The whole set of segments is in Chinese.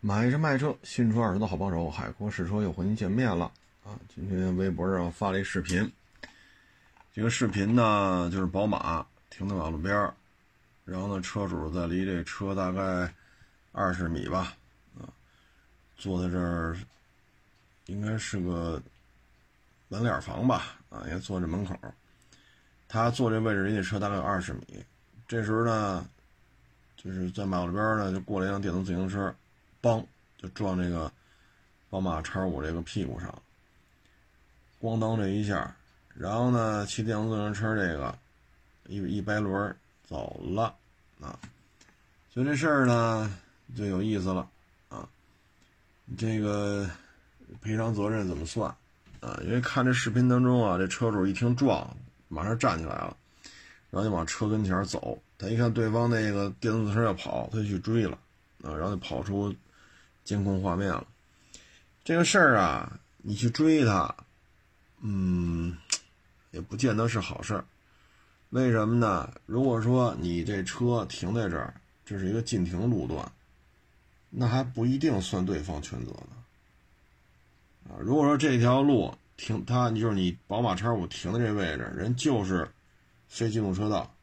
买车卖车，新车二手的好帮手，海阔试车又和您见面了啊！今天微博上发了一视频，这个视频呢就是宝马停在马路边儿，然后呢车主在离这车大概二十米吧，啊，坐在这儿，应该是个门脸房吧，啊，也坐这门口，他坐这位置离这车大概有二十米，这时候呢，就是在马路边呢就过来一辆电动自行车。嘣，就撞这个宝马叉五这个屁股上，咣当这一下，然后呢，骑电动自行车这个一一掰轮走了啊，所以这事儿呢就有意思了啊，这个赔偿责任怎么算啊？因为看这视频当中啊，这车主一听撞，马上站起来了，然后就往车跟前走，他一看对方那个电动车要跑，他就去追了啊，然后就跑出。监控画面了，这个事儿啊，你去追他，嗯，也不见得是好事儿。为什么呢？如果说你这车停在这儿，这是一个禁停路段，那还不一定算对方全责呢。啊，如果说这条路停，他就是你宝马叉五停的这位置，人就是非机动车道。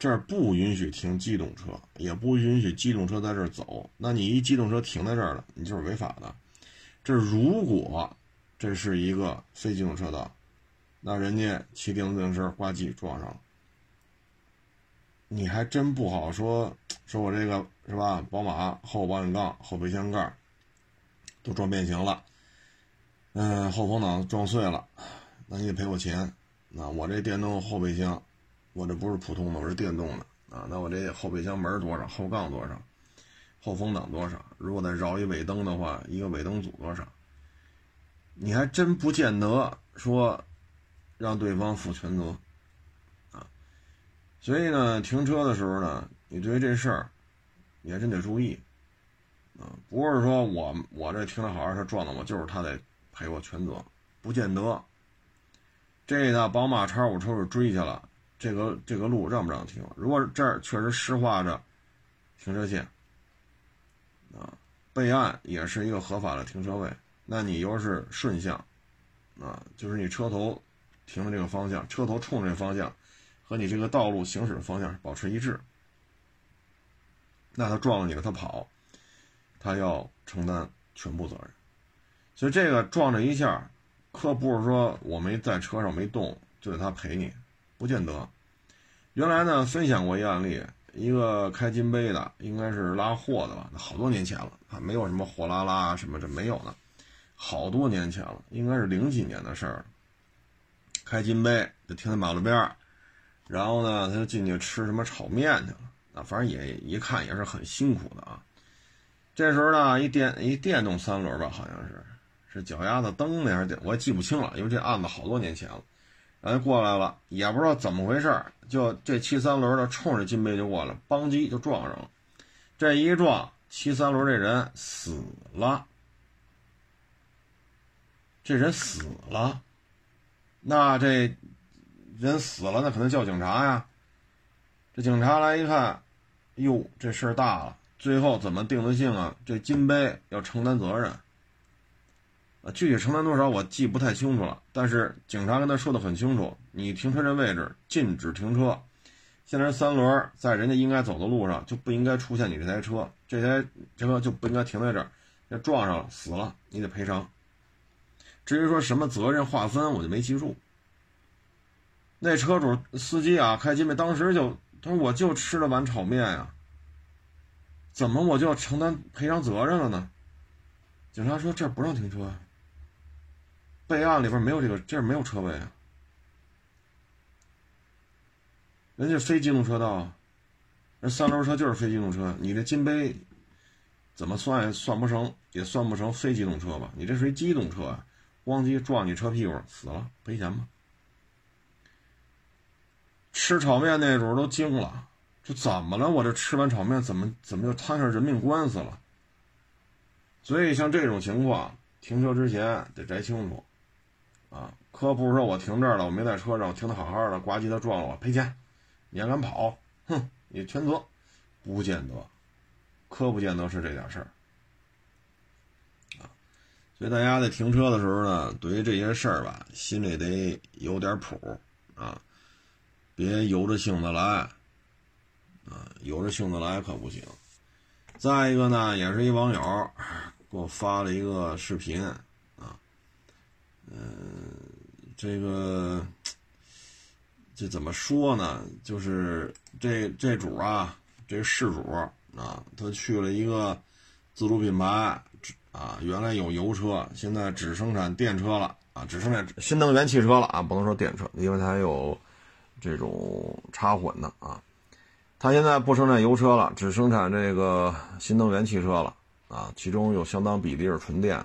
这儿不允许停机动车，也不允许机动车在这儿走。那你一机动车停在这儿了，你就是违法的。这如果这是一个非机动车道，那人家骑电动自行车挂机撞上了，你还真不好说。说我这个是吧？宝马后保险杠、后备箱盖都撞变形了，嗯，后风挡撞碎了，那你得赔我钱。那我这电动后备箱。我这不是普通的，我是电动的啊。那我这后备箱门多少？后杠多少？后风挡多少？如果再绕一尾灯的话，一个尾灯组多少？你还真不见得说让对方负全责啊。所以呢，停车的时候呢，你对于这事儿，你还真得注意啊。不是说我我这停的好，他撞了我，就是他得赔我全责，不见得。这呢，宝马叉五车主追去了。这个这个路让不让停？如果这儿确实实画着停车线，啊，备案也是一个合法的停车位，那你又是顺向，啊，就是你车头停的这个方向，车头冲这方向，和你这个道路行驶的方向保持一致，那他撞了你了，他跑，他要承担全部责任。所以这个撞这一下，可不是说我没在车上没动就得他赔你。不见得，原来呢分享过一案例，一个开金杯的，应该是拉货的吧，好多年前了啊，没有什么货拉拉什么这没有的，好多年前了，应该是零几年的事儿。开金杯就停在马路边儿，然后呢他就进去吃什么炒面去了，啊，反正也一看也是很辛苦的啊。这时候呢一电一电动三轮吧，好像是是脚丫子蹬的还是电，我也记不清了，因为这案子好多年前了。哎过来了，也不知道怎么回事就这骑三轮的冲着金杯就过来，邦叽就撞上了。这一撞，骑三轮这人死了。这人死了，那这人死了，那可能叫警察呀。这警察来一看，哟，这事儿大了。最后怎么定的性啊？这金杯要承担责任。啊，具体承担多少我记不太清楚了，但是警察跟他说的很清楚，你停车这位置禁止停车，现在三轮在人家应该走的路上就不应该出现你这台车，这台车就不应该停在这儿，要撞上了死了你得赔偿。至于说什么责任划分，我就没记住。那车主司机啊，开金杯当时就他说我就吃了碗炒面呀，怎么我就要承担赔偿责任了呢？警察说这不让停车。备案里边没有这个，这儿没有车位啊。人家非机动车道，那三轮车就是非机动车。你这金杯怎么算也算不成，也算不成非机动车吧？你这是一机动车啊！咣叽撞你车屁股死了，赔钱吧。吃炒面那主都惊了，这怎么了？我这吃完炒面怎么怎么就摊上人命官司了？所以像这种情况，停车之前得摘清楚。啊，可不是说我停这儿了，我没在车上，我停的好好的，呱唧他撞了我，赔钱。你还敢跑，哼，你全责，不见得，可不见得是这点事儿，所以大家在停车的时候呢，对于这些事儿吧，心里得有点谱啊，别由着性子来啊，由着性子来可不行。再一个呢，也是一网友给我发了一个视频嗯，这个这怎么说呢？就是这这主啊，这事主啊，他去了一个自主品牌。啊，原来有油车，现在只生产电车了啊，只生产新能源汽车了啊，不能说电车，因为它有这种插混的啊。它现在不生产油车了，只生产这个新能源汽车了啊，其中有相当比例是纯电。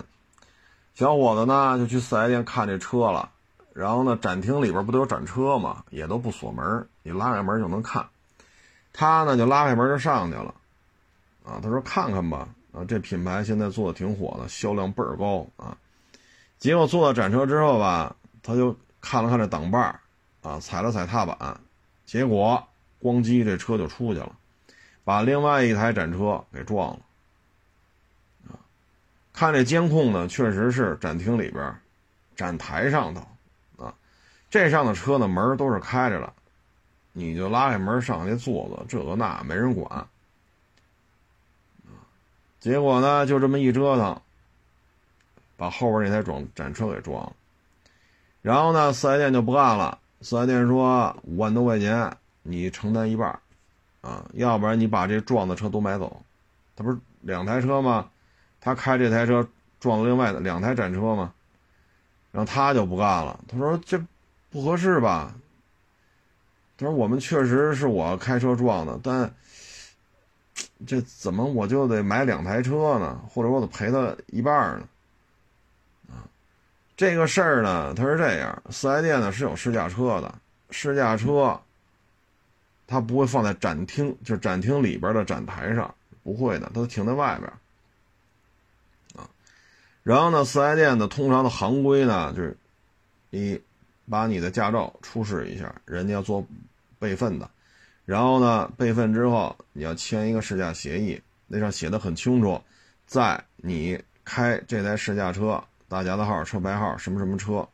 小伙子呢就去四 S 店看这车了，然后呢展厅里边不都有展车嘛，也都不锁门，你拉开门就能看。他呢就拉开门就上去了，啊，他说看看吧。啊，这品牌现在做的挺火的，销量倍儿高啊！结果坐到展车之后吧，他就看了看这挡把啊，踩了踩踏板，结果咣叽，这车就出去了，把另外一台展车给撞了。看这监控呢，确实是展厅里边，展台上头啊，这上的车呢门都是开着了，你就拉开门上去坐坐，这个那没人管。啊结果呢，就这么一折腾，把后边那台撞展车给撞了。然后呢，四 S 店就不干了。四 S 店说五万多块钱你承担一半，啊，要不然你把这撞的车都买走。他不是两台车吗？他开这台车撞了另外的两台展车吗？然后他就不干了，他说这不合适吧？他说我们确实是我开车撞的，但。这怎么我就得买两台车呢？或者我得赔他一半呢？啊，这个事儿呢，他是这样，四 S 店呢是有试驾车的，试驾车，他不会放在展厅，就是展厅里边的展台上，不会的，都停在外边。然后呢，四 S 店的通常的行规呢，就是你把你的驾照出示一下，人家要做备份的。然后呢，备份之后你要签一个试驾协议，那上写的很清楚，在你开这台试驾车，大家的号、车牌号、什么什么车，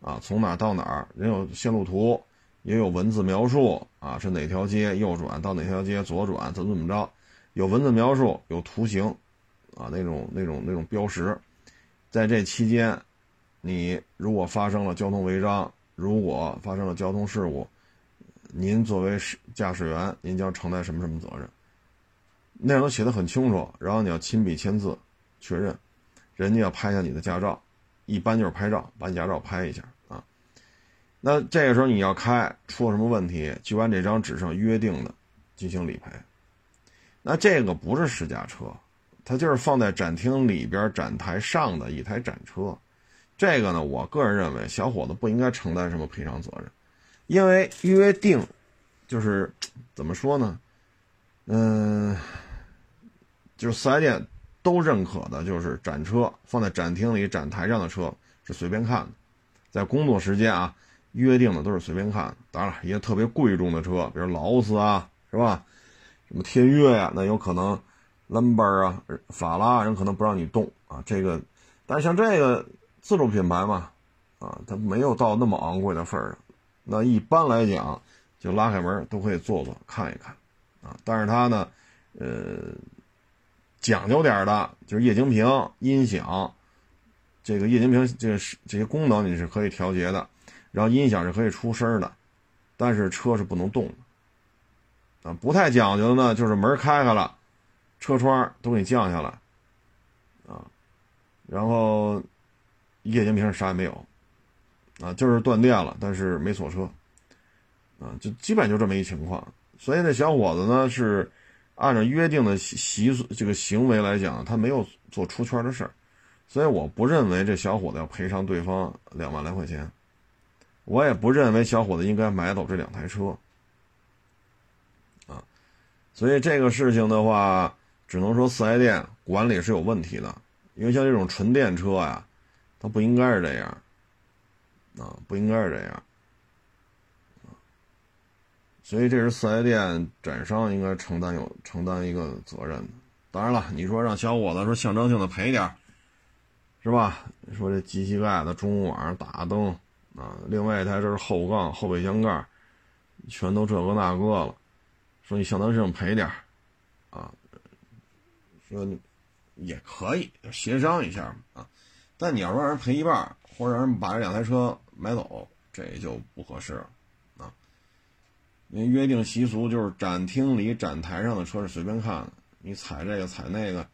啊，从哪到哪儿，人有线路图，也有文字描述，啊，是哪条街右转到哪条街左转，怎么怎么着，有文字描述，有图形，啊，那种那种那种标识，在这期间，你如果发生了交通违章，如果发生了交通事故。您作为驾驶员，您将承担什么什么责任？内容写的很清楚，然后你要亲笔签字确认，人家要拍下你的驾照，一般就是拍照，把你驾照拍一下啊。那这个时候你要开出了什么问题，就按这张纸上约定的进行理赔。那这个不是试驾车，它就是放在展厅里边展台上的一台展车。这个呢，我个人认为，小伙子不应该承担什么赔偿责任。因为约定，就是怎么说呢？嗯，就是四 S 店都认可的，就是展车放在展厅里展台上的车是随便看的，在工作时间啊，约定的都是随便看。当然了，一些特别贵重的车，比如劳斯啊，是吧？什么天悦呀，那有可能兰博啊、法拉人可能不让你动啊。这个，但是像这个自主品牌嘛，啊，它没有到那么昂贵的份儿上。那一般来讲，就拉开门都可以坐坐看一看，啊，但是它呢，呃，讲究点的，就是液晶屏、音响，这个液晶屏这是这些功能你是可以调节的，然后音响是可以出声的，但是车是不能动的，啊，不太讲究的呢，就是门开开了，车窗都给降下来，啊，然后液晶屏啥也没有。啊，就是断电了，但是没锁车，啊，就基本就这么一情况。所以那小伙子呢是按照约定的习俗这个行为来讲，他没有做出圈的事儿，所以我不认为这小伙子要赔偿对方两万来块钱，我也不认为小伙子应该买走这两台车，啊，所以这个事情的话，只能说四 S 店管理是有问题的，因为像这种纯电车呀，它不应该是这样。啊，不应该是这样，所以这是四 S 店展商应该承担有承担一个责任。当然了，你说让小伙子说象征性的赔点是吧？说这机器盖子中午晚上打灯啊，另外一台这是后杠后备箱盖，全都这个那个了。说你相当性赔点啊，说也可以协商一下啊，但你要说让人赔一半，或者让人把这两台车买走，这就不合适了啊。因为约定习俗就是展厅里展台上的车是随便看的，你踩这个踩那个，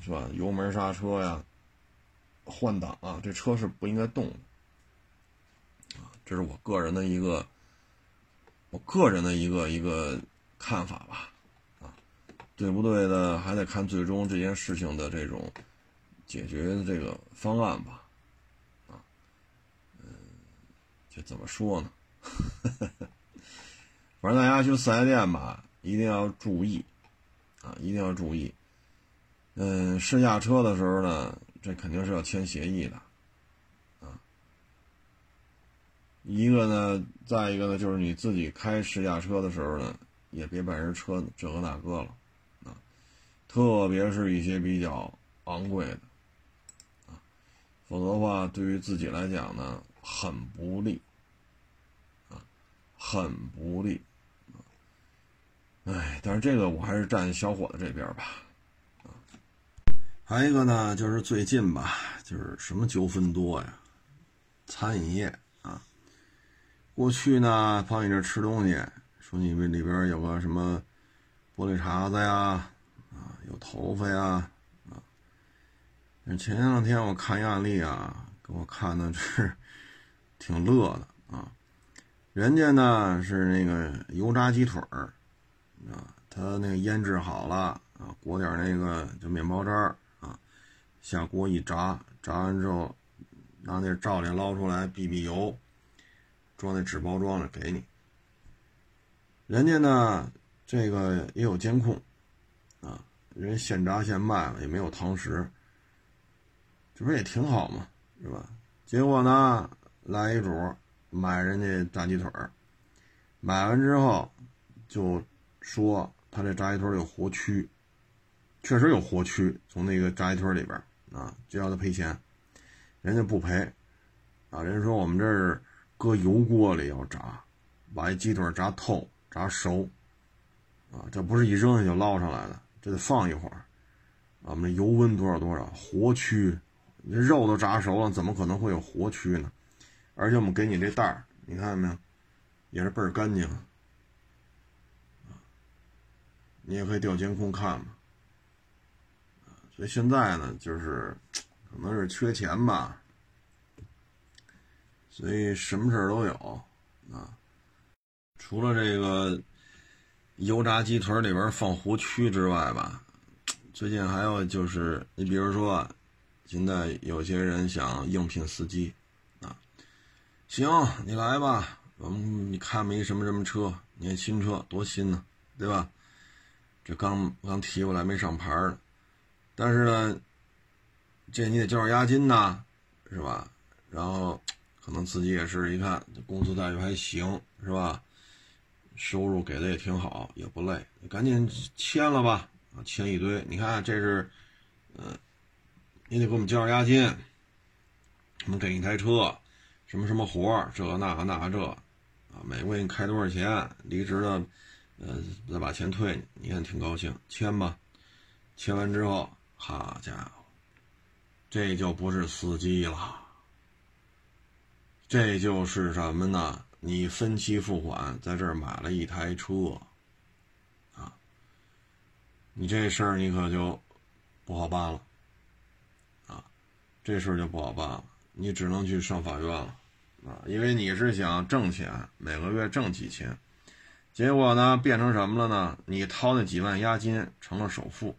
是吧？油门刹车呀，换挡啊，这车是不应该动的啊。这是我个人的一个，我个人的一个一个。看法吧，对不对的还得看最终这件事情的这种解决的这个方案吧，啊，嗯，这怎么说呢？反正大家去四 S 店吧，一定要注意，啊，一定要注意。嗯，试驾车的时候呢，这肯定是要签协议的，啊，一个呢，再一个呢，就是你自己开试驾车的时候呢。也别把人车这个那个了，特别是一些比较昂贵的，啊，否则的话，对于自己来讲呢，很不利，啊，很不利，啊，哎，但是这个我还是站小伙子这边吧，啊，还有一个呢，就是最近吧，就是什么纠纷多呀，餐饮业啊，过去呢，跑你这吃东西。说你们里边有个什么玻璃碴子呀，有头发呀，啊，前两天我看一案例啊，给我看的是挺乐的啊。人家呢是那个油炸鸡腿儿啊，他那个腌制好了啊，裹点那个就面包渣儿啊，下锅一炸，炸完之后拿那罩里捞出来，避避油，装那纸包装里给你。人家呢，这个也有监控，人现炸现卖了，也没有堂食，这不也挺好嘛，是吧？结果呢，来一主买人家炸鸡腿儿，买完之后就说他这炸鸡腿有活蛆，确实有活蛆从那个炸鸡腿里边啊，就要他赔钱，人家不赔，啊，人家说我们这儿搁油锅里要炸，把一鸡腿炸透。炸熟，啊，这不是一扔下就捞上来的，这得放一会儿。我们这油温多少多少，活蛆，这肉都炸熟了，怎么可能会有活蛆呢？而且我们给你这袋儿，你看见没有，也是倍儿干净。你也可以调监控看嘛。所以现在呢，就是可能是缺钱吧，所以什么事儿都有啊。除了这个油炸鸡腿里边放胡蛆之外吧，最近还有就是，你比如说，现在有些人想应聘司机，啊，行，你来吧，我们你看没什么什么车，你看新车多新呢，对吧？这刚刚提过来没上牌儿，但是呢，这你得交点押金呐，是吧？然后可能司机也是一看这工资待遇还行，是吧？收入给的也挺好，也不累，赶紧签了吧！啊，签一堆。你看，这是，嗯，你得给我们交点押金，我们给一台车，什么什么活这那那这，啊，每个月你开多少钱？离职了，呃，再把钱退你。你看挺高兴，签吧。签完之后，好家伙，这就不是司机了，这就是什么呢？你分期付款在这儿买了一台车，啊，你这事儿你可就不好办了，啊，这事儿就不好办了，你只能去上法院了，啊，因为你是想挣钱，每个月挣几千，结果呢变成什么了呢？你掏那几万押金成了首付，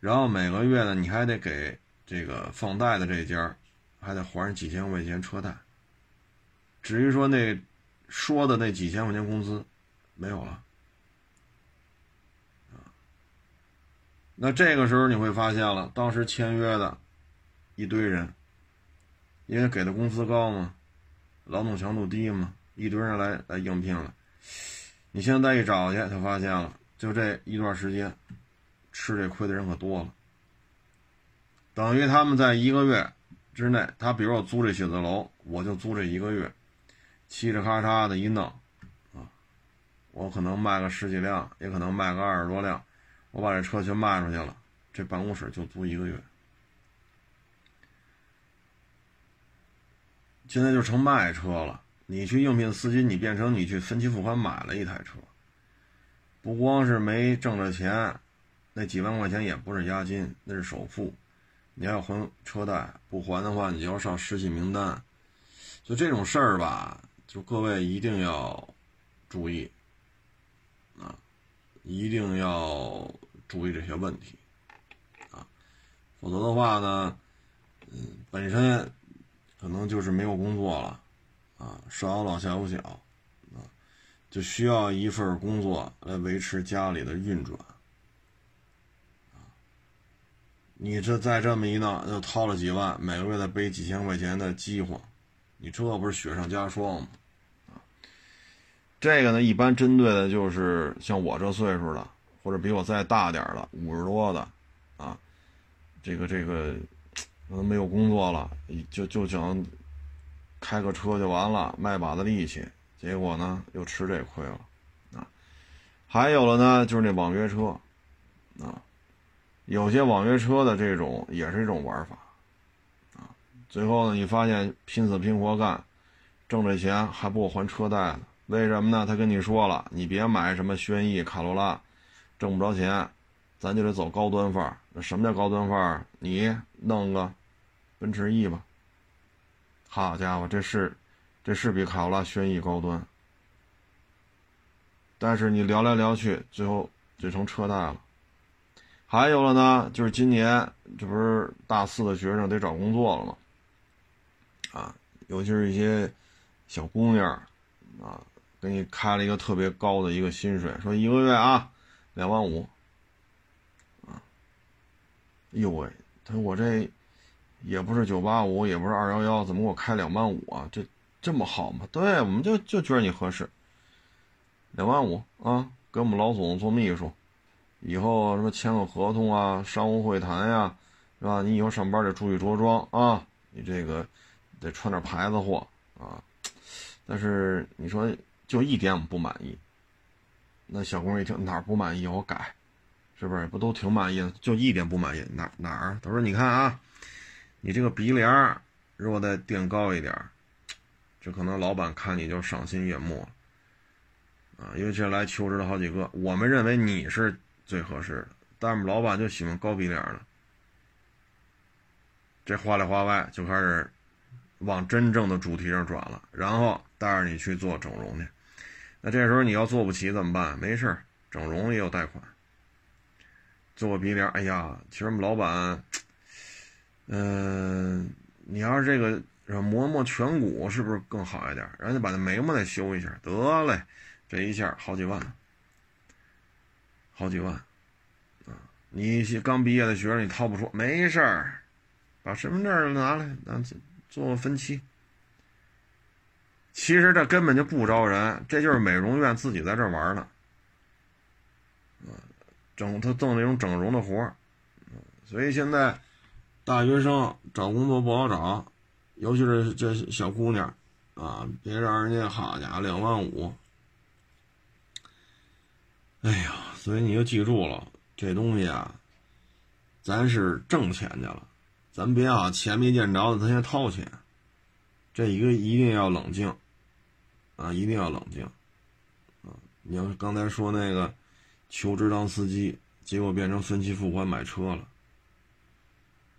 然后每个月呢你还得给这个放贷的这家还得还几千块钱车贷，至于说那。说的那几千块钱工资没有了！那这个时候你会发现了，当时签约的一堆人，因为给的工资高嘛，劳动强度低嘛，一堆人来来应聘了。你现在一找去，他发现了，就这一段时间，吃这亏的人可多了。等于他们在一个月之内，他比如我租这写字楼，我就租这一个月，嘁哩咔嚓的一弄，啊，我可能卖个十几辆，也可能卖个二十多辆，我把这车全卖出去了，这办公室就租一个月。现在就成卖车了。你去应聘司机，你变成你去分期付款买了一台车，不光是没挣着钱，那几万块钱也不是押金，那是首付，你还要还车贷，不还的话你就要上失信名单。就这种事儿吧，就各位一定要注意啊，一定要注意这些问题啊，否则的话呢，嗯，本身。可能就是没有工作了，啊，上有老下有小，啊，就需要一份工作来维持家里的运转，啊，你这再这么一闹，又掏了几万，每个月再背几千块钱的饥荒，你这不是雪上加霜吗？这个呢，一般针对的就是像我这岁数的，或者比我再大点的，五十多的，啊，这个这个。可能没有工作了，就就想开个车就完了，卖把子力气，结果呢又吃这亏了啊！还有了呢，就是那网约车啊，有些网约车的这种也是一种玩法啊。最后呢，你发现拼死拼活干，挣这钱还不够还车贷呢？为什么呢？他跟你说了，你别买什么轩逸、卡罗拉，挣不着钱，咱就得走高端范儿。那什么叫高端范儿？你弄个。奔驰 E 吧，好家伙，这是，这是比卡罗拉轩逸高端，但是你聊来聊去，最后就成车贷了。还有了呢，就是今年这不是大四的学生得找工作了吗？啊，尤其是一些小姑娘，啊，给你开了一个特别高的一个薪水，说一个月啊两万五，啊，哎呦喂，他说我这。也不是九八五，也不是二幺幺，怎么给我开两万五啊？这这么好吗？对，我们就就觉得你合适。两万五啊，给我们老总做秘书，以后什么签个合同啊，商务会谈呀，是吧？你以后上班得注意着装啊，你这个得穿点牌子货啊。但是你说就一点我们不满意，那小姑娘一听哪儿不满意，我改，是不是？不都挺满意的？就一点不满意，哪哪儿？他说你看啊。你这个鼻梁如果再垫高一点，这可能老板看你就赏心悦目了啊！因为这来求职的好几个，我们认为你是最合适的，但是老板就喜欢高鼻梁的。这话里话外就开始往真正的主题上转了，然后带着你去做整容去。那这时候你要做不起怎么办？没事整容也有贷款，做个鼻梁。哎呀，其实我们老板。嗯，你要是这个磨磨颧骨，是不是更好一点？然后把那眉毛再修一下，得嘞，这一下好几万，好几万啊！你刚毕业的学生，你掏不出，没事儿，把身份证拿来，咱做分期。其实这根本就不招人，这就是美容院自己在这玩呢。啊，整他挣那种整容的活所以现在。大学生找工作不好找，尤其是这小姑娘，啊，别让人家好家伙两万五。哎呀，所以你就记住了，这东西啊，咱是挣钱去了，咱别啊钱没见着的，咱先掏钱。这一个一定要冷静，啊，一定要冷静，啊，你要是刚才说那个求职当司机，结果变成分期付款买车了。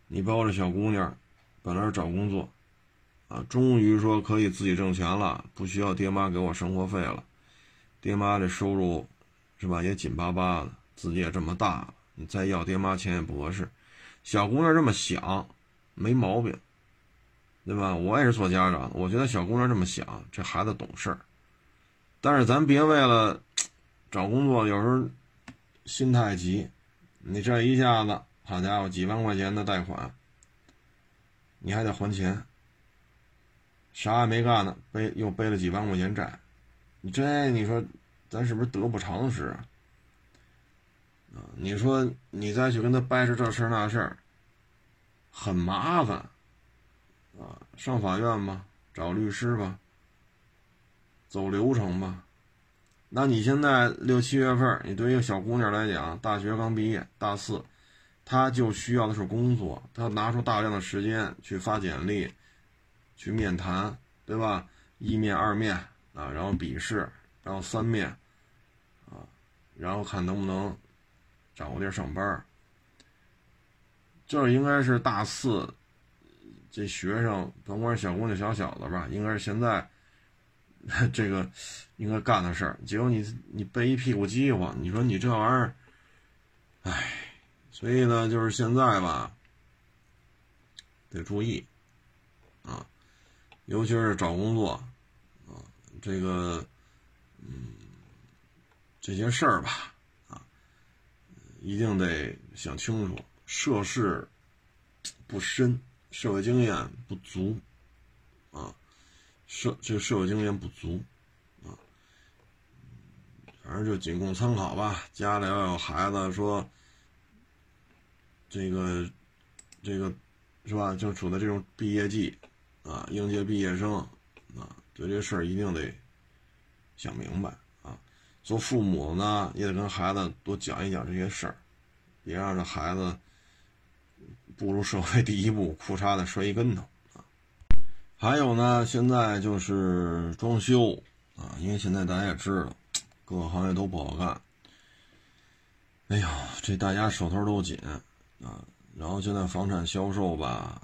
你包着小姑娘，本来是找工作，啊，终于说可以自己挣钱了，不需要爹妈给我生活费了。爹妈这收入，是吧，也紧巴巴的，自己也这么大了，你再要爹妈钱也不合适。小姑娘这么想，没毛病，对吧？我也是做家长的，我觉得小姑娘这么想，这孩子懂事儿。但是咱别为了找工作，有时候心太急，你这一下子。好家伙，几万块钱的贷款，你还得还钱，啥也没干呢，背又背了几万块钱债，你这你说，咱是不是得不偿失啊？你说你再去跟他掰扯这事儿那事儿，很麻烦，啊，上法院吧，找律师吧，走流程吧。那你现在六七月份，你对一个小姑娘来讲，大学刚毕业，大四，她就需要的是工作，她拿出大量的时间去发简历，去面谈，对吧？一面、二面啊，然后笔试，然后三面，啊，然后看能不能找个地儿上班。这应该是大四，这学生甭管小姑娘、小小子吧，应该是现在。这个应该干的事儿，结果你你背一屁股饥荒，你说你这玩意儿，唉，所以呢，就是现在吧，得注意啊，尤其是找工作啊，这个嗯，这些事儿吧啊，一定得想清楚，涉世不深，社会经验不足啊。社这个社会经验不足，啊，反正就仅供参考吧。家里要有孩子，说这个这个是吧？就处在这种毕业季，啊，应届毕业生，啊，对这事儿一定得想明白啊。做父母呢，也得跟孩子多讲一讲这些事儿，别让这孩子步入社会第一步，裤衩子摔一跟头啊。还有呢，现在就是装修啊，因为现在大家也知道，各个行业都不好干。哎呀，这大家手头都紧啊。然后现在房产销售吧，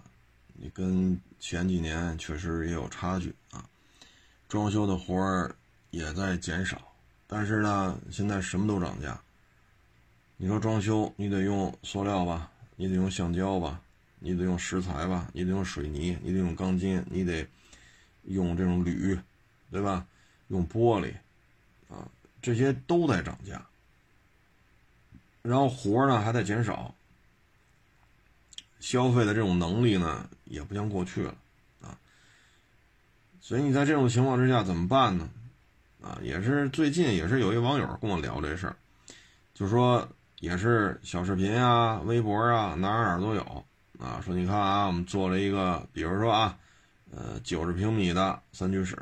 你跟前几年确实也有差距啊。装修的活儿也在减少，但是呢，现在什么都涨价。你说装修，你得用塑料吧，你得用橡胶吧。你得用石材吧，你得用水泥，你得用钢筋，你得用这种铝，对吧？用玻璃，啊，这些都在涨价。然后活呢还在减少，消费的这种能力呢也不像过去了，啊。所以你在这种情况之下怎么办呢？啊，也是最近也是有一网友跟我聊这事儿，就说也是小视频啊、微博啊，哪儿哪儿都有。啊，说你看啊，我们做了一个，比如说啊，呃，九十平米的三居室，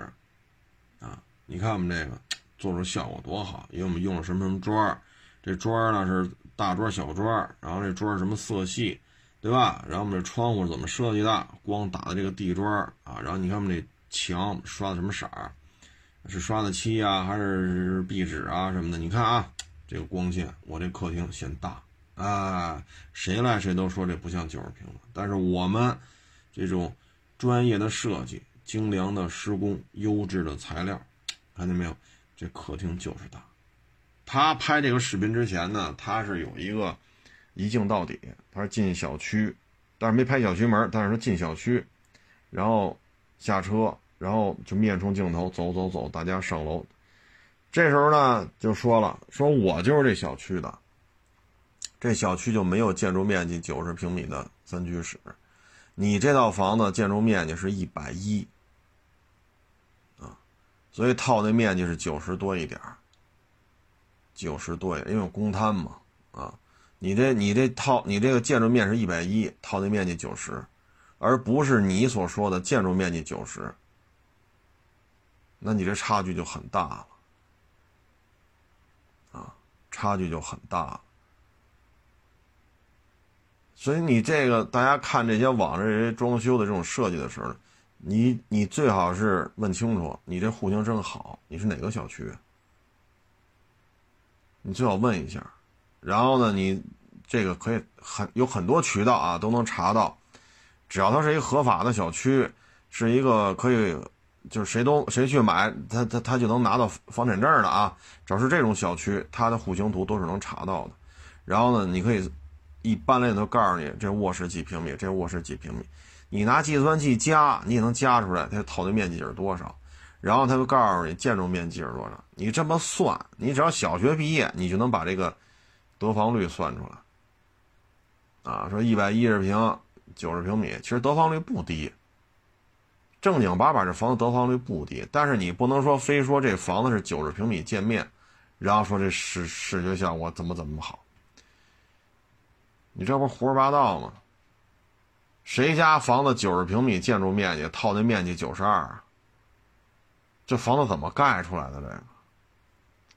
啊，你看我们这个做出效果多好，因为我们用了什么什么砖这砖呢是大砖小砖然后这砖什么色系，对吧？然后我们这窗户怎么设计的，光打的这个地砖啊，然后你看我们这墙刷的什么色儿，是刷的漆啊，还是壁纸啊什么的？你看啊，这个光线，我这客厅显大。啊，谁来谁都说这不像九十平了，但是我们这种专业的设计、精良的施工、优质的材料，看见没有？这客厅就是大。他拍这个视频之前呢，他是有一个一镜到底，他是进小区，但是没拍小区门，但是他进小区，然后下车，然后就面冲镜头走走走，大家上楼。这时候呢，就说了，说我就是这小区的。这小区就没有建筑面积九十平米的三居室，你这套房子建筑面积是一百一，啊，所以套的面积是九十多一点九十多，因为公摊嘛，啊，你这你这套你这个建筑面是一百一，套的面积九十，而不是你所说的建筑面积九十，那你这差距就很大了，差距就很大。所以你这个，大家看这些网上这些装修的这种设计的时候，你你最好是问清楚，你这户型真好，你是哪个小区？你最好问一下。然后呢，你这个可以很有很多渠道啊，都能查到。只要它是一个合法的小区，是一个可以，就是谁都谁去买，他他他就能拿到房产证的啊。只要是这种小区，它的户型图都是能查到的。然后呢，你可以。一般来都告诉你这卧室几平米，这卧室几平米，你拿计算器加，你也能加出来它套的面积是多少，然后他就告诉你建筑面积是多少，你这么算，你只要小学毕业，你就能把这个得房率算出来。啊，说一百一十平，九十平米，其实得房率不低，正经八百这房子得房率不低，但是你不能说非说这房子是九十平米建面，然后说这视视觉效果怎么怎么好。你这不胡说八道吗？谁家房子九十平米建筑面积，套内面积九十二？这房子怎么盖出来的？这个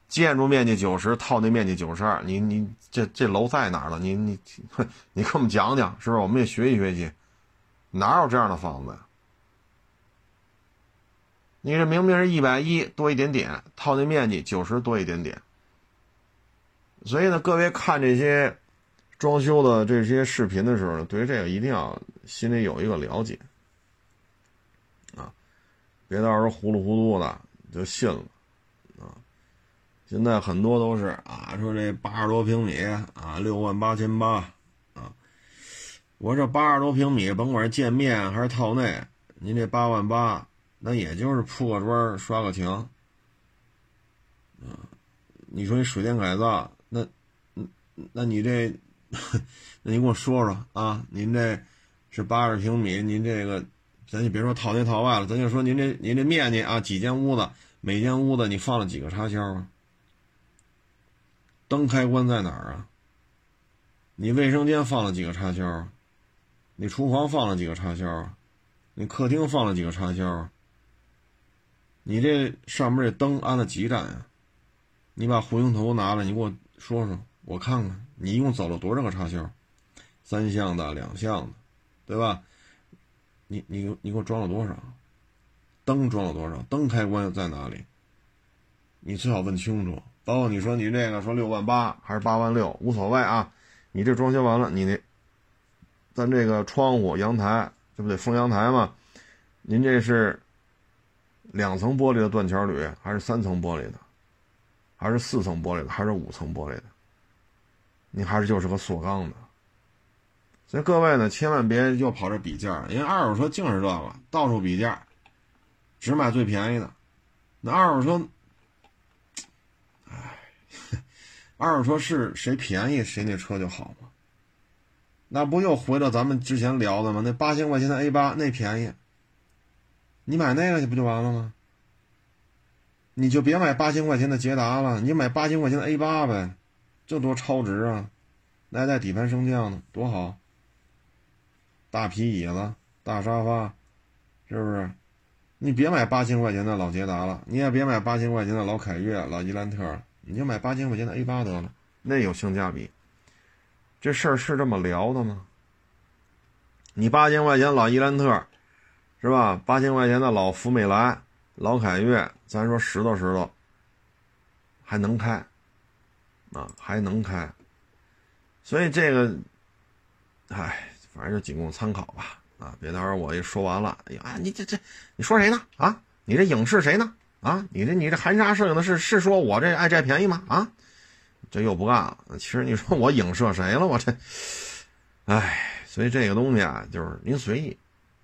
建筑面积九十，套内面积九十二，你你这这楼在哪儿了？你你 你给我们讲讲，是不是？我们也学习学习，哪有这样的房子呀？你这明明是一百一多一点点，套内面积九十多一点点。所以呢，各位看这些装修的这些视频的时候呢，对于这个一定要心里有一个了解啊，别到时候糊里糊涂的就信了啊。现在很多都是啊，说这八十多平米啊，六万八千八啊。我这八十多平米，甭管是建面还是套内，您这八万八，那也就是铺个砖、刷个墙啊。你说你水电改造？那，那你这，那您给我说说啊？您这是八十平米，您这个，咱就别说套内套外了，咱就说您这您这面积啊，几间屋子，每间屋子你放了几个插销啊？灯开关在哪儿啊？你卫生间放了几个插销？你厨房放了几个插销？你客厅放了几个插销？你这上面这灯安了几盏呀？你把户型图拿来，你给我。说说，我看看你一共走了多少个插销，三项的、两项的，对吧？你你你给我装了多少？灯装了多少？灯开关在哪里？你最好问清楚。包括你说你这个说六万八还是八万六，无所谓啊。你这装修完了，你那咱这个窗户、阳台，这不得封阳台吗？您这是两层玻璃的断桥铝，还是三层玻璃的？还是四层玻璃的，还是五层玻璃的？你还是就是个塑钢的。所以各位呢，千万别又跑这比价，因为二手车净是这个，到处比价，只买最便宜的。那二手车，唉，二手车是谁便宜谁那车就好吗？那不又回到咱们之前聊的吗？那八千块钱的 A 八那便宜，你买那个去不就完了吗？你就别买八千块钱的捷达了，你买八千块钱的 A 八呗，这多超值啊！那还带底盘升降的，多好！大皮椅子、大沙发，是不是？你别买八千块钱的老捷达了，你也别买八千块钱的老凯越、老伊兰特，你就买八千块钱的 A 八得了，那有性价比。这事儿是这么聊的吗？你八千块钱老伊兰特，是吧？八千块钱的老福美来。老凯越，咱说石头石头，还能开，啊，还能开，所以这个，唉，反正就仅供参考吧，啊，别到时候我一说完了，哎呀，你这这，你说谁呢？啊，你这影视谁呢？啊，你这你这含沙射影的是是说我这爱占便宜吗？啊，这又不干了。其实你说我影射谁了？我这，唉，所以这个东西啊，就是您随意，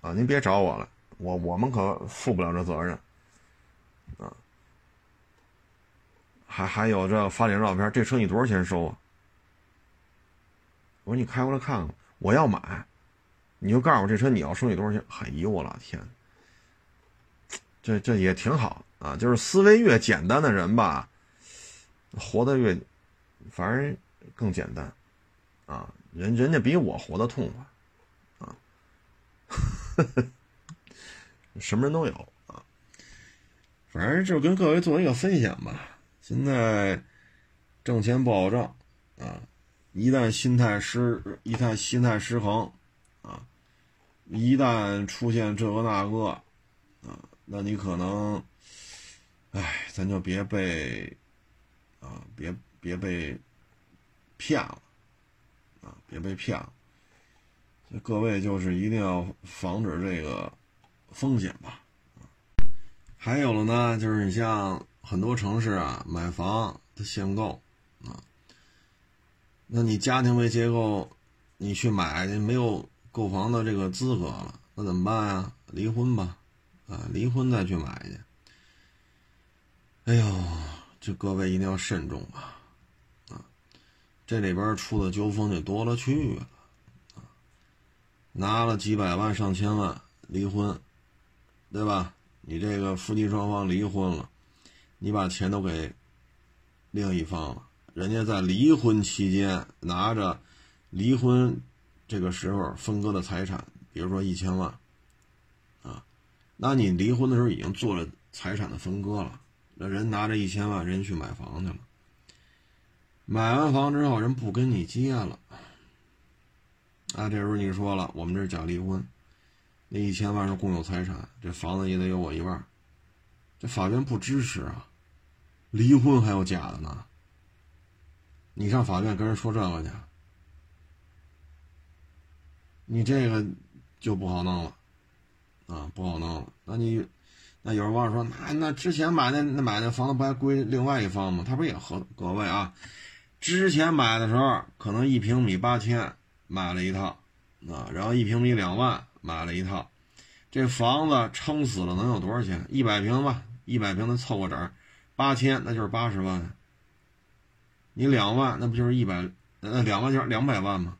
啊，您别找我了，我我们可负不了这责任。啊，还还有这发点照片，这车你多少钱收啊？我说你开过来看看，我要买，你就告诉我这车你要收你多少钱？哎呦我老天，这这也挺好啊，就是思维越简单的人吧，活得越，反正更简单，啊，人人家比我活得痛快，呵 呵什么人都有啊。反正就跟各位做一个分享吧。现在挣钱不好挣啊，一旦心态失，一旦心态失衡啊，一旦出现这个那个啊，那你可能，哎，咱就别被啊，别别被骗了啊，别被骗了。各位就是一定要防止这个风险吧。还有了呢，就是你像很多城市啊，买房它限购啊，那你家庭为结构，你去买你没有购房的这个资格了，那怎么办呀？离婚吧，啊，离婚再去买去。哎呦，这各位一定要慎重啊，啊，这里边出的纠纷就多了去了，啊，拿了几百万上千万离婚，对吧？你这个夫妻双方离婚了，你把钱都给另一方了，人家在离婚期间拿着离婚这个时候分割的财产，比如说一千万，啊，那你离婚的时候已经做了财产的分割了，那人拿着一千万，人去买房去了，买完房之后人不跟你结了，啊，这时候你说了，我们这是假离婚，那一千万是共有财产，这房子也得有我一半，这法院不支持啊，离婚还有假的呢，你上法院跟人说这个去。你这个就不好弄了，啊，不好弄了。那你，那有人网友说，那那之前买那那买那房子不还归另外一方吗？他不也和各位啊？之前买的时候可能一平米八千买了一套，啊，然后一平米两万买了一套，这房子撑死了能有多少钱？一百平吧，一百平的凑个整，八千那就是八十万。你两万那不就是一百？那两万就是两百万吗？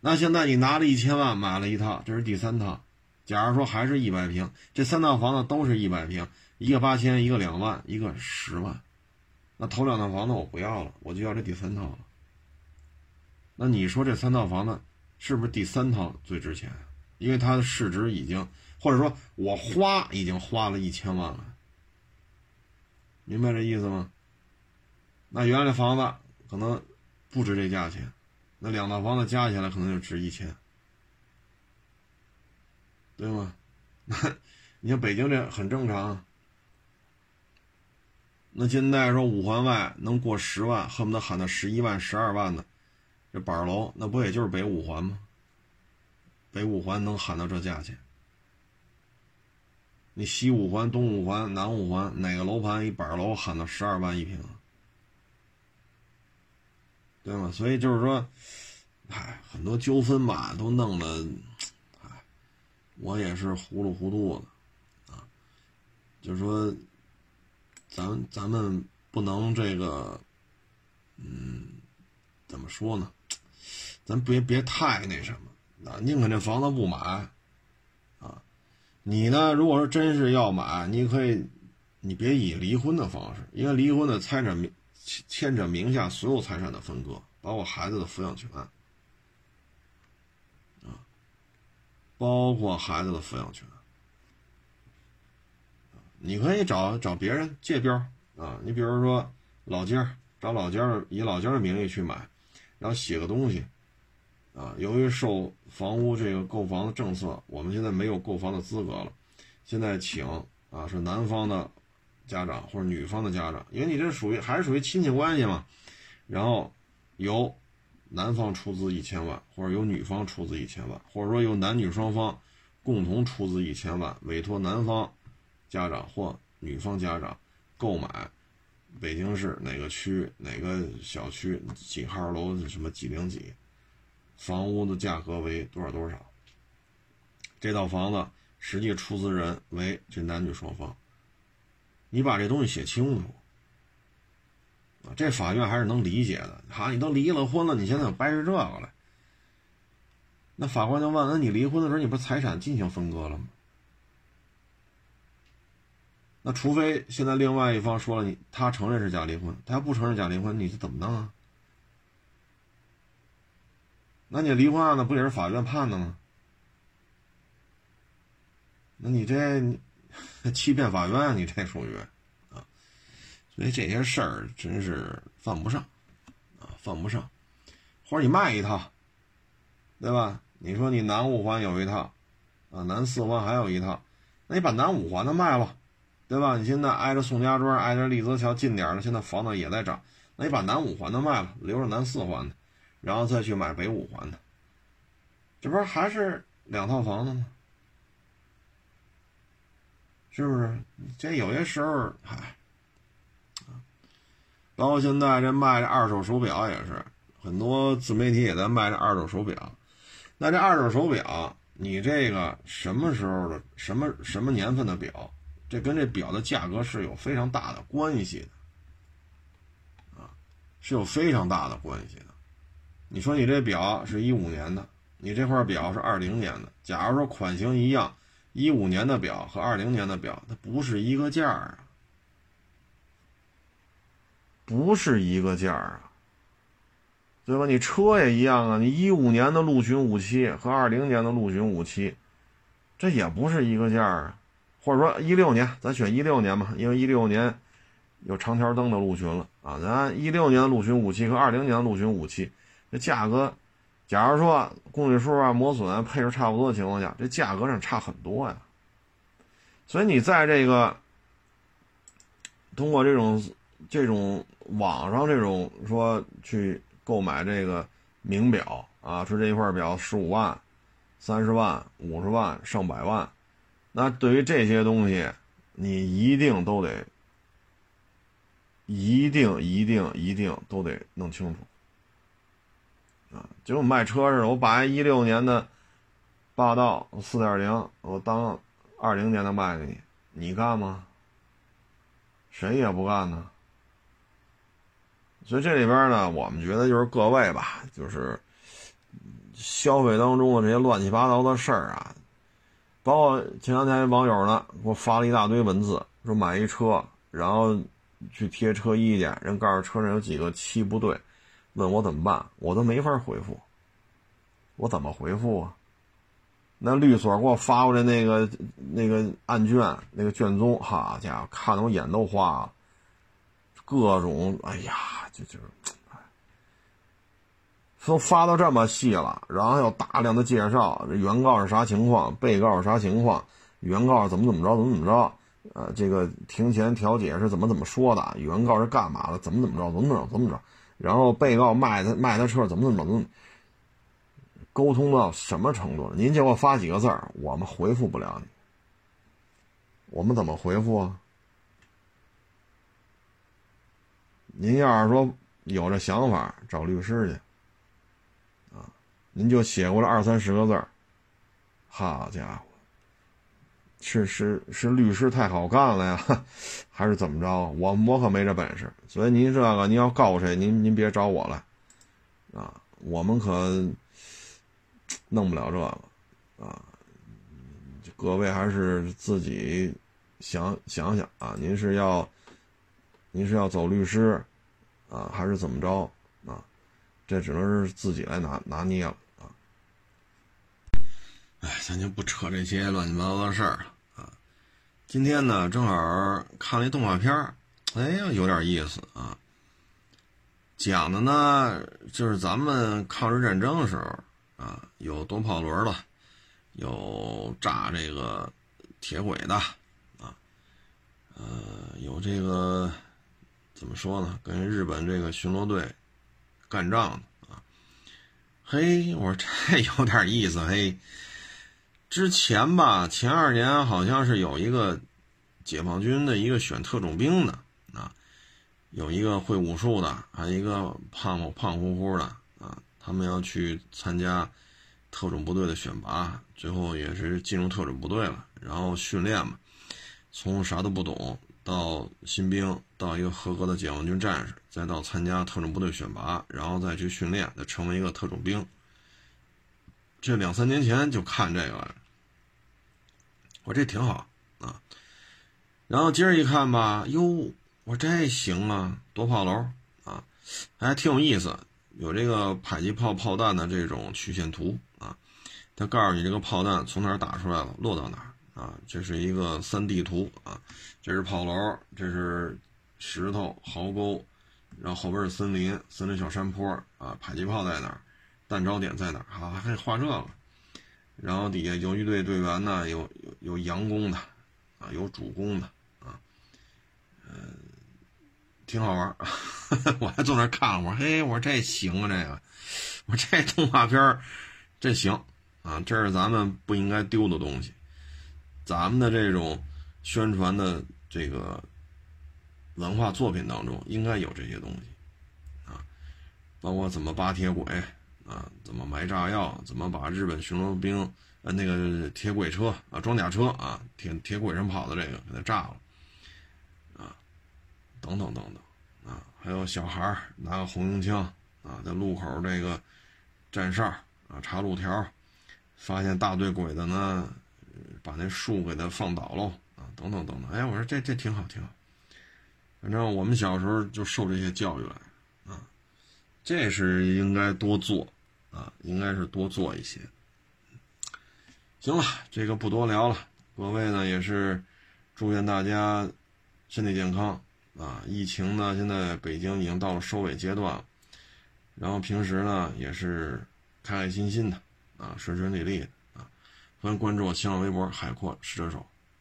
那现在你拿了一千万买了一套，这是第三套。假如说还是一百平，这三套房子都是一百平，一个八千，一个两万，一个十万。那头两套房子我不要了，我就要这第三套了。那你说这三套房子是不是第三套最值钱？因为它的市值已经，或者说我花已经花了一千万了，明白这意思吗？那原来的房子可能不值这价钱。那两套房子加起来可能就值一千，对吗？那你像北京这很正常。那现在说五环外能过十万，恨不得喊到十一万、十二万的这板楼，那不也就是北五环吗？北五环能喊到这价钱？你西五环、东五环、南五环哪个楼盘一板楼喊到十二万一平？对吗？所以就是说，哎，很多纠纷吧，都弄得，哎，我也是糊里糊涂的，啊，就是说，咱咱们不能这个，嗯，怎么说呢？咱别别太那什么，啊，宁可这房子不买，啊，你呢？如果说真是要买，你可以，你别以离婚的方式，因为离婚的财产牵着名下所有财产的分割，包括孩子的抚养权，啊，包括孩子的抚养权，你可以找找别人借标啊，你比如说老家找老家以老家的名义去买，然后写个东西，啊，由于受房屋这个购房的政策，我们现在没有购房的资格了，现在请啊是男方的。家长或者女方的家长，因为你这属于还是属于亲戚关系嘛，然后由男方出资一千万，或者由女方出资一千万，或者说由男女双方共同出资一千万，委托男方家长或女方家长购买北京市哪个区哪个小区几号楼什么几零几，房屋的价格为多少多少，这套房子实际出资人为这男女双方。你把这东西写清楚啊，这法院还是能理解的。好，你都离了婚了，你现在又掰扯这个了，那法官就问：那你离婚的时候，你不是财产进行分割了吗？那除非现在另外一方说了，你他承认是假离婚，他要不承认假离婚，你是怎么弄啊？那你离婚案子不也是法院判的吗？那你这。欺骗法院，你这属于啊，所以这些事儿真是犯不上啊，犯不上。或者你卖一套，对吧？你说你南五环有一套，啊，南四环还有一套，那你把南五环的卖了，对吧？你现在挨着宋家庄、挨着立泽桥近点的，现在房子也在涨，那你把南五环的卖了，留着南四环的，然后再去买北五环的，这不是还是两套房子吗？是不是？这有些时候，嗨，包括现在这卖这二手手表也是，很多自媒体也在卖这二手手表。那这二手手表，你这个什么时候的、什么什么年份的表，这跟这表的价格是有非常大的关系的，啊，是有非常大的关系的。你说你这表是一五年的，你这块表是二零年的，假如说款型一样。一五年的表和二零年的表，它不是一个价儿啊，不是一个价儿啊。对吧？你车也一样啊，你一五年的陆巡五七和二零年的陆巡五七，这也不是一个价啊。或者说一六年，咱选一六年吧，因为一六年有长条灯的陆巡了啊。咱一六年的陆巡五七和二零年的陆巡五七，这价格，假如说公里数啊、磨损配置差不多的情况下，这价格上差很多呀。所以你在这个通过这种这种网上这种说去购买这个名表啊，说这一块表十五万、三十万、五十万、上百万，那对于这些东西，你一定都得一定一定一定都得弄清楚啊！就跟卖车似的，我把一六年的霸道四点零，我当。二零年的卖给你，你干吗？谁也不干呢。所以这里边呢，我们觉得就是各位吧，就是消费当中的这些乱七八糟的事儿啊，包括前两天网友呢给我发了一大堆文字，说买一车，然后去贴车衣去，人告诉车上有几个漆不对，问我怎么办，我都没法回复，我怎么回复啊？那律所给我发过来那个那个案卷那个卷宗，好家伙，看得我眼都花了。各种，哎呀，就就是，都发到这么细了，然后有大量的介绍，这原告是啥情况，被告是啥情况，原告怎么怎么着，怎么怎么着，呃，这个庭前调解是怎么怎么说的，原告是干嘛的，怎么怎么着，怎么怎么着，怎么着，然后被告卖他卖他车怎么怎么怎么。沟通到什么程度了？您就给我发几个字儿，我们回复不了你。我们怎么回复啊？您要是说有这想法，找律师去。啊，您就写过来二三十个字儿。好家伙，是是是律师太好干了呀，还是怎么着？我我可没这本事。所以您这个您要告谁，您您别找我了。啊，我们可。弄不了这个，啊，各位还是自己想想想啊，您是要，您是要走律师，啊，还是怎么着啊？这只能是自己来拿拿捏了啊。哎，咱就不扯这些乱七八糟的事儿了。今天呢，正好看了一动画片哎呀，有点意思啊。讲的呢，就是咱们抗日战争的时候。啊，有多炮轮的，有炸这个铁轨的，啊，呃，有这个怎么说呢？跟日本这个巡逻队干仗的啊。嘿，我说这有点意思。嘿，之前吧，前二年好像是有一个解放军的一个选特种兵的啊，有一个会武术的，还有一个胖胖乎乎的啊。他们要去参加特种部队的选拔，最后也是进入特种部队了。然后训练嘛，从啥都不懂到新兵，到一个合格的解放军战士，再到参加特种部队选拔，然后再去训练，再成为一个特种兵。这两三年前就看这个了，我这挺好啊。然后今儿一看吧，哟，我这行啊，多炮楼啊，还挺有意思。有这个迫击炮炮弹的这种曲线图啊，它告诉你这个炮弹从哪儿打出来了，落到哪儿啊？这是一个三 D 图啊，这是炮楼，这是石头壕沟，然后后边是森林，森林小山坡啊，迫击炮在哪儿，弹着点在哪儿？好，还可以画这个。然后底下游击队队员呢，有有有佯攻的啊，有主攻的啊，嗯。挺好玩 我还坐那看了会儿，嘿，我说这行啊，这个，我说这动画片这行。啊，这是咱们不应该丢的东西，咱们的这种宣传的这个文化作品当中应该有这些东西。啊，包括怎么扒铁轨啊，怎么埋炸药，怎么把日本巡逻兵呃那个铁轨车啊装甲车啊铁铁轨上跑的这个给它炸了。啊等等等等，啊，还有小孩拿个红缨枪啊，在路口这个站哨啊，查路条，发现大队鬼子呢，把那树给它放倒喽啊，等等等等。哎，我说这这挺好挺好，反正我们小时候就受这些教育来，啊，这是应该多做啊，应该是多做一些。行了，这个不多聊了。各位呢，也是祝愿大家身体健康啊！疫情呢，现在北京已经到了收尾阶段了。然后平时呢，也是开开心心的啊，顺顺利利的啊。欢迎关注我新浪微博“海阔试车手”。